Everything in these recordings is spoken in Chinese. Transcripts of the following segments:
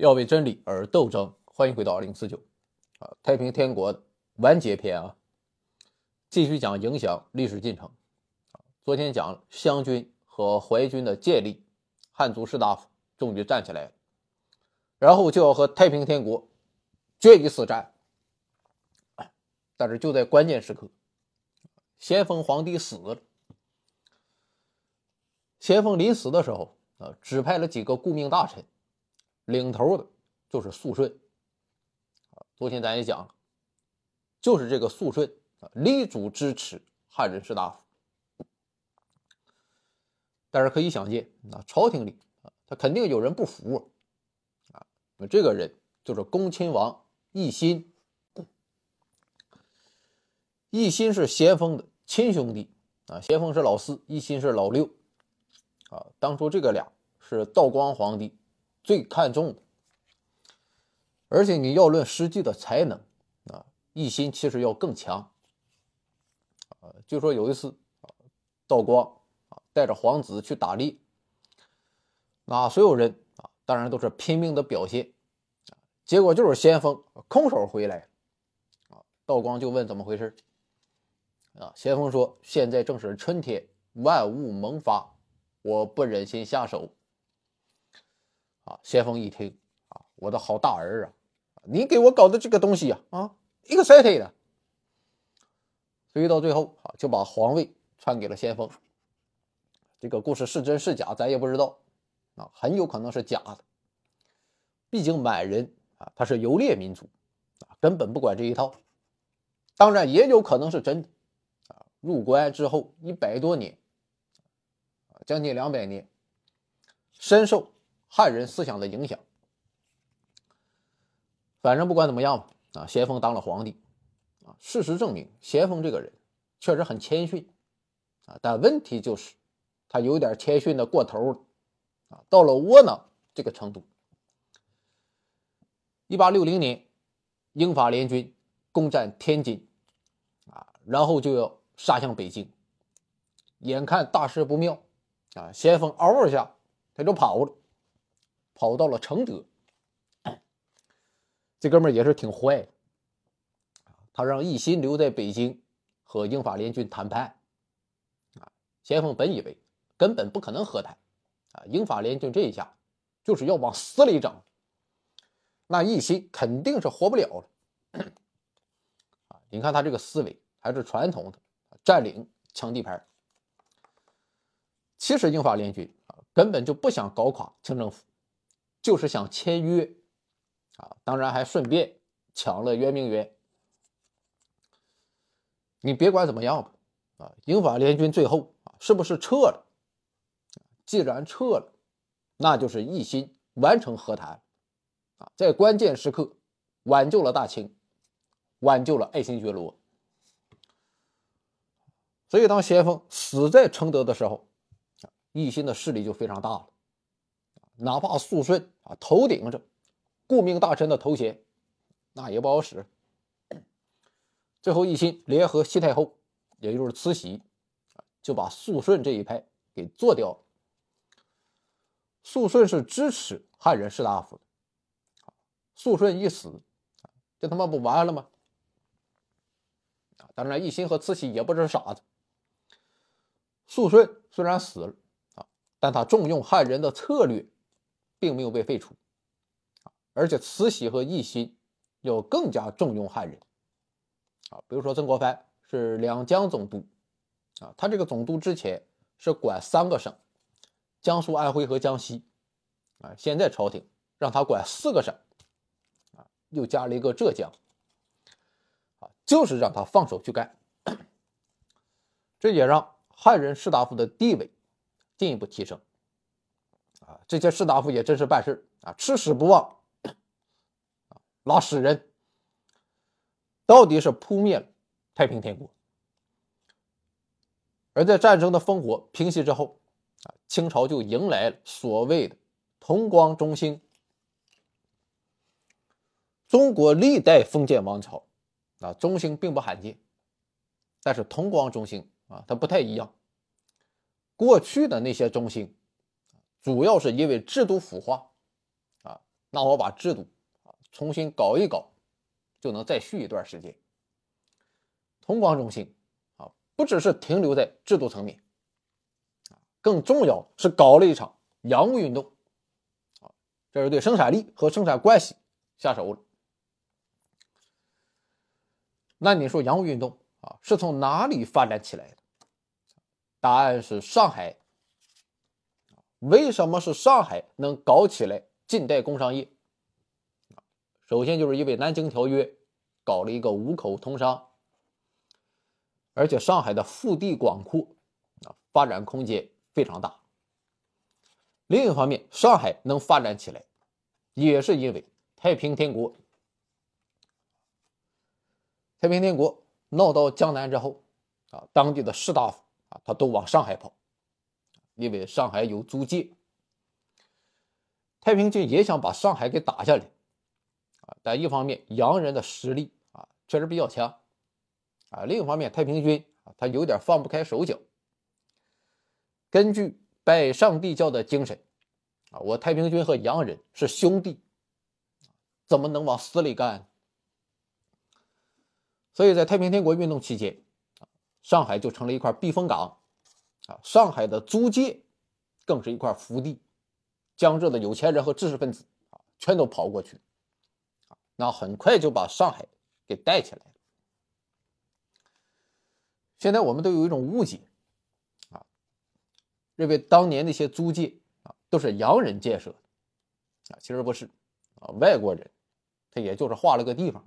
要为真理而斗争。欢迎回到二零四九啊，太平天国完结篇啊，继续讲影响历史进程。昨天讲湘军和淮军的建立，汉族士大夫终于站起来了，然后就要和太平天国决一死战。但是就在关键时刻，咸丰皇帝死了。咸丰临死的时候啊，指派了几个顾命大臣，领头的就是肃顺。昨天咱也讲了，就是这个肃顺啊，力主支持汉人士大夫。但是可以想见，那朝廷里啊，他肯定有人不服啊。那这个人就是恭亲王奕欣。奕欣是咸丰的亲兄弟啊，咸丰是老四，奕欣是老六啊。当初这个俩是道光皇帝最看重。而且你要论实际的才能啊，奕欣其实要更强啊。就说有一次啊，道光啊带着皇子去打猎，那所有人啊当然都是拼命的表现啊，结果就是先锋空手回来啊。道光就问怎么回事啊？先锋说现在正是春天，万物萌发，我不忍心下手啊。先锋一听啊，我的好大儿啊！你给我搞的这个东西呀啊，excited，，所以到最后啊，就把皇位传给了先锋。这个故事是真是假，咱也不知道啊，很有可能是假的。毕竟满人啊，他是游猎民族啊，根本不管这一套。当然也有可能是真的啊。入关之后一百多年，将近两百年，深受汉人思想的影响。反正不管怎么样吧，啊，咸丰当了皇帝，啊，事实证明咸丰这个人确实很谦逊，啊，但问题就是他有点谦逊的过头了，啊，到了窝囊这个程度。一八六零年，英法联军攻占天津，啊，然后就要杀向北京，眼看大事不妙，啊，咸丰嗷一下他就跑了，跑到了承德。这哥们儿也是挺坏的，他让奕欣留在北京和英法联军谈判。啊，咸丰本以为根本不可能和谈，啊，英法联军这一下就是要往死里整，那奕欣肯定是活不了了。啊，你看他这个思维还是传统的，占领抢地盘。其实英法联军啊根本就不想搞垮清政府，就是想签约。啊，当然还顺便抢了圆明园。你别管怎么样吧，啊，英法联军最后啊是不是撤了？既然撤了，那就是一心完成和谈，啊，在关键时刻挽救了大清，挽救了爱新觉罗。所以当咸丰死在承德的时候，啊，奕欣的势力就非常大了，哪怕肃顺啊头顶着。顾命大臣的头衔，那也不好使。最后，奕欣联合西太后，也就是慈禧，就把肃顺这一派给做掉了。肃顺是支持汉人士大夫的，肃顺一死，这他妈不完了吗？当然，奕欣和慈禧也不是傻子。肃顺虽然死了啊，但他重用汉人的策略，并没有被废除。而且慈禧和奕欣要更加重用汉人。啊，比如说曾国藩是两江总督。啊，他这个总督之前是管三个省，江苏、安徽和江西。啊，现在朝廷让他管四个省。啊，又加了一个浙江。啊，就是让他放手去干，这也让汉人士大夫的地位进一步提升这些士大夫也真是办事啊，吃屎不忘。拉屎人到底是扑灭了太平天国，而在战争的烽火平息之后，啊，清朝就迎来了所谓的同光中兴。中国历代封建王朝啊，中兴并不罕见，但是同光中兴啊，它不太一样。过去的那些中兴，主要是因为制度腐化，啊，那我把制度啊重新搞一搞，就能再续一段时间。同光中兴啊，不只是停留在制度层面，更重要是搞了一场洋务运动，啊，这是对生产力和生产关系下手了。那你说洋务运动啊是从哪里发展起来的？答案是上海。为什么是上海能搞起来近代工商业？首先就是因为《南京条约》搞了一个五口通商，而且上海的腹地广阔，啊，发展空间非常大。另一方面，上海能发展起来，也是因为太平天国。太平天国闹到江南之后，啊，当地的士大夫啊，他都往上海跑。因为上海有租界，太平军也想把上海给打下来，啊，但一方面洋人的实力啊确实比较强，啊，另一方面太平军啊他有点放不开手脚。根据拜上帝教的精神，啊，我太平军和洋人是兄弟，怎么能往死里干？所以在太平天国运动期间，上海就成了一块避风港。上海的租界更是一块福地，江浙的有钱人和知识分子啊，全都跑过去，啊，那很快就把上海给带起来了。现在我们都有一种误解，啊，认为当年那些租界啊都是洋人建设的，啊，其实不是，啊，外国人他也就是划了个地方。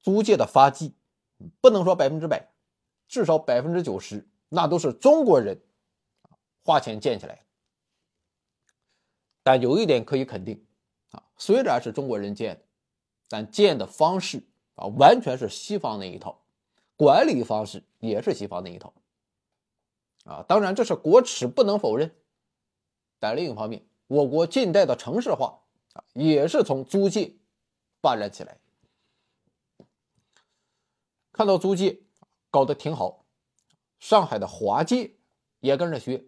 租界的发迹不能说百分之百，至少百分之九十。那都是中国人花钱建起来的，但有一点可以肯定啊，虽然是中国人建的，但建的方式啊完全是西方那一套，管理方式也是西方那一套啊。当然这是国耻，不能否认。但另一方面，我国近代的城市化啊也是从租界发展起来。看到租界搞得挺好。上海的华界也跟着学，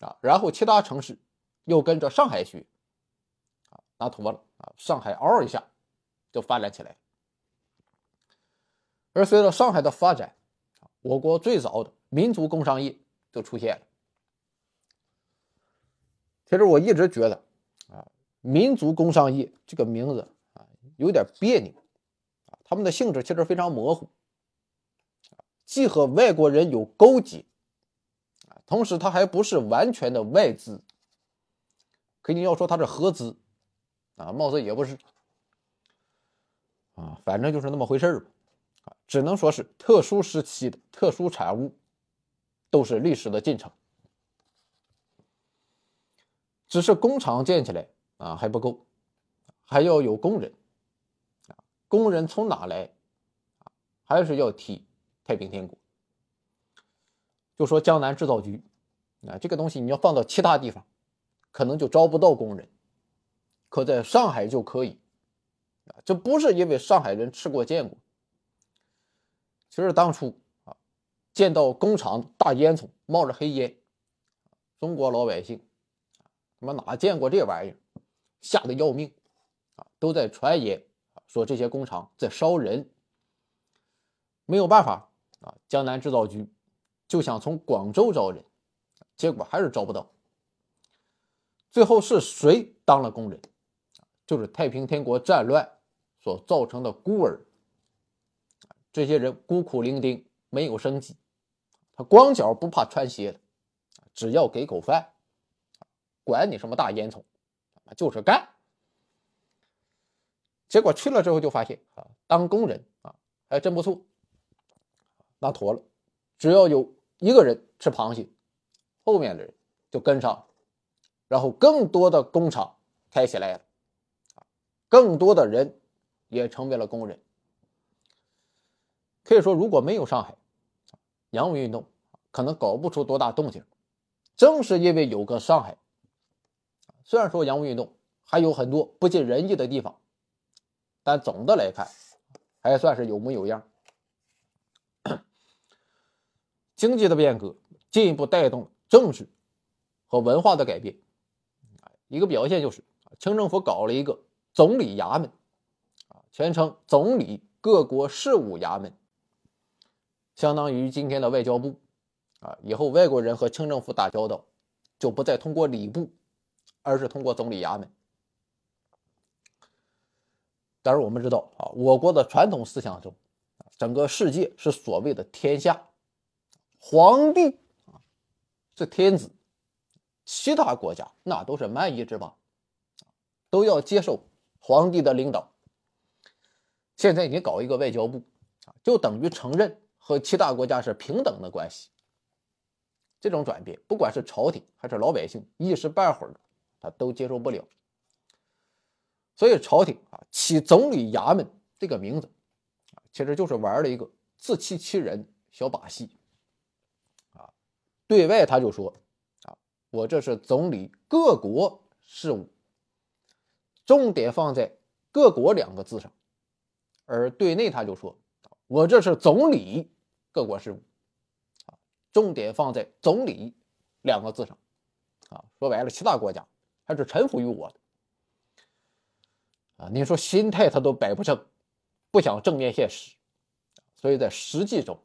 啊，然后其他城市又跟着上海学，啊，那妥了啊，上海嗷一下就发展起来。而随着上海的发展，我国最早的民族工商业就出现了。其实我一直觉得，啊，民族工商业这个名字啊有点别扭，啊，他们的性质其实非常模糊。既和外国人有勾结，啊，同时他还不是完全的外资，可你要说它是合资，啊，貌似也不是，啊，反正就是那么回事儿吧，啊，只能说是特殊时期的特殊产物，都是历史的进程，只是工厂建起来啊还不够，还要有工人，啊，工人从哪来，还是要提。太平天国，就说江南制造局，啊，这个东西你要放到其他地方，可能就招不到工人，可在上海就可以，啊，这不是因为上海人吃过见过。其实当初啊，见到工厂大烟囱冒着黑烟，中国老百姓，他妈哪见过这玩意儿，吓得要命，啊，都在传言说这些工厂在烧人，没有办法。啊，江南制造局就想从广州招人，结果还是招不到。最后是谁当了工人？就是太平天国战乱所造成的孤儿。这些人孤苦伶仃，没有生计，他光脚不怕穿鞋的，只要给口饭，管你什么大烟囱，就是干。结果去了之后就发现啊，当工人啊还真不错。那妥了，只要有一个人吃螃蟹，后面的人就跟上，然后更多的工厂开起来了，更多的人也成为了工人。可以说，如果没有上海，洋务运动可能搞不出多大动静。正是因为有个上海，虽然说洋务运动还有很多不尽人意的地方，但总的来看，还算是有模有样。经济的变革进一步带动了政治和文化的改变，一个表现就是清政府搞了一个总理衙门，啊，全称总理各国事务衙门，相当于今天的外交部，啊，以后外国人和清政府打交道，就不再通过礼部，而是通过总理衙门。但是我们知道啊，我国的传统思想中，整个世界是所谓的天下，皇帝啊是天子。其他国家那都是蛮夷之邦，都要接受皇帝的领导。现在你搞一个外交部啊，就等于承认和其他国家是平等的关系。这种转变，不管是朝廷还是老百姓，一时半会儿他都接受不了。所以朝廷啊起总理衙门这个名字，其实就是玩了一个自欺欺人小把戏。对外他就说。啊我这是总理各国事务，重点放在“各国”两个字上，而对内他就说：“我这是总理各国事务，啊，重点放在‘总理’两个字上，啊，说白了，其他国家还是臣服于我的，啊，你说心态他都摆不正，不想正面现实，所以在实际中，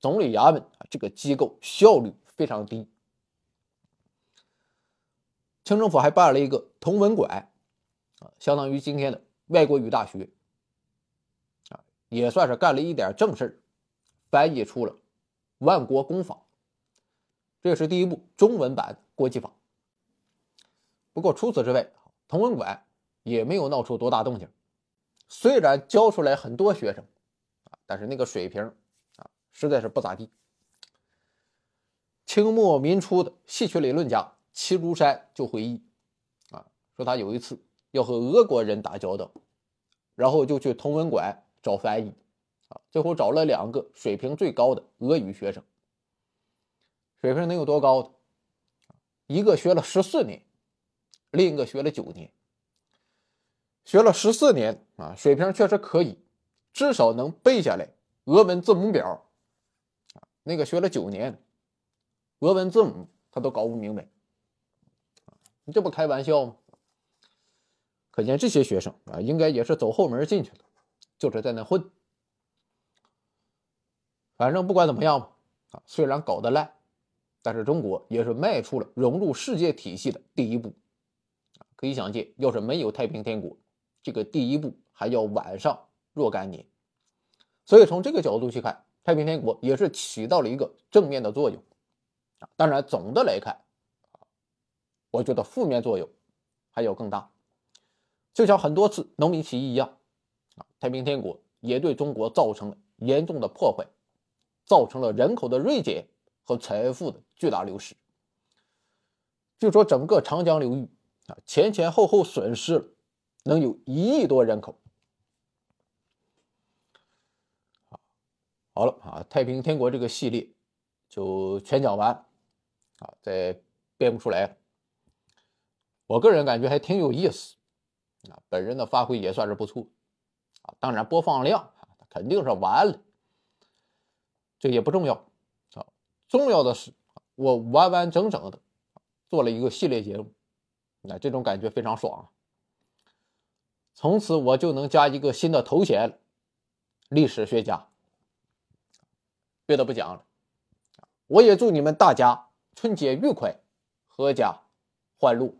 总理衙门啊这个机构效率非常低。”清政府还办了一个同文馆，啊，相当于今天的外国语大学，啊，也算是干了一点正事翻译出了《万国公法》，这是第一部中文版国际法。不过除此之外，同文馆也没有闹出多大动静。虽然教出来很多学生，啊，但是那个水平，实在是不咋地。清末民初的戏曲理论家。齐如山就回忆，啊，说他有一次要和俄国人打交道，然后就去同文馆找翻译，啊，最后找了两个水平最高的俄语学生。水平能有多高？的一个学了十四年，另一个学了九年。学了十四年啊，水平确实可以，至少能背下来俄文字母表。那个学了九年，俄文字母他都搞不明白。你这不开玩笑吗？可见这些学生啊，应该也是走后门进去的，就是在那混。反正不管怎么样吧，啊，虽然搞得烂，但是中国也是迈出了融入世界体系的第一步。可以想见，要是没有太平天国，这个第一步还要晚上若干年。所以从这个角度去看，太平天国也是起到了一个正面的作用。啊，当然总的来看。我觉得负面作用还要更大，就像很多次农民起义一样，啊，太平天国也对中国造成了严重的破坏，造成了人口的锐减和财富的巨大流失。据说整个长江流域啊，前前后后损失了能有一亿多人口。好了啊，太平天国这个系列就全讲完，啊，再编不出来。我个人感觉还挺有意思，啊，本人的发挥也算是不错，啊，当然播放量肯定是完了，这也不重要，啊，重要的是我完完整整的做了一个系列节目，那这种感觉非常爽！从此我就能加一个新的头衔，历史学家。别的不讲了，我也祝你们大家春节愉快，阖家欢乐。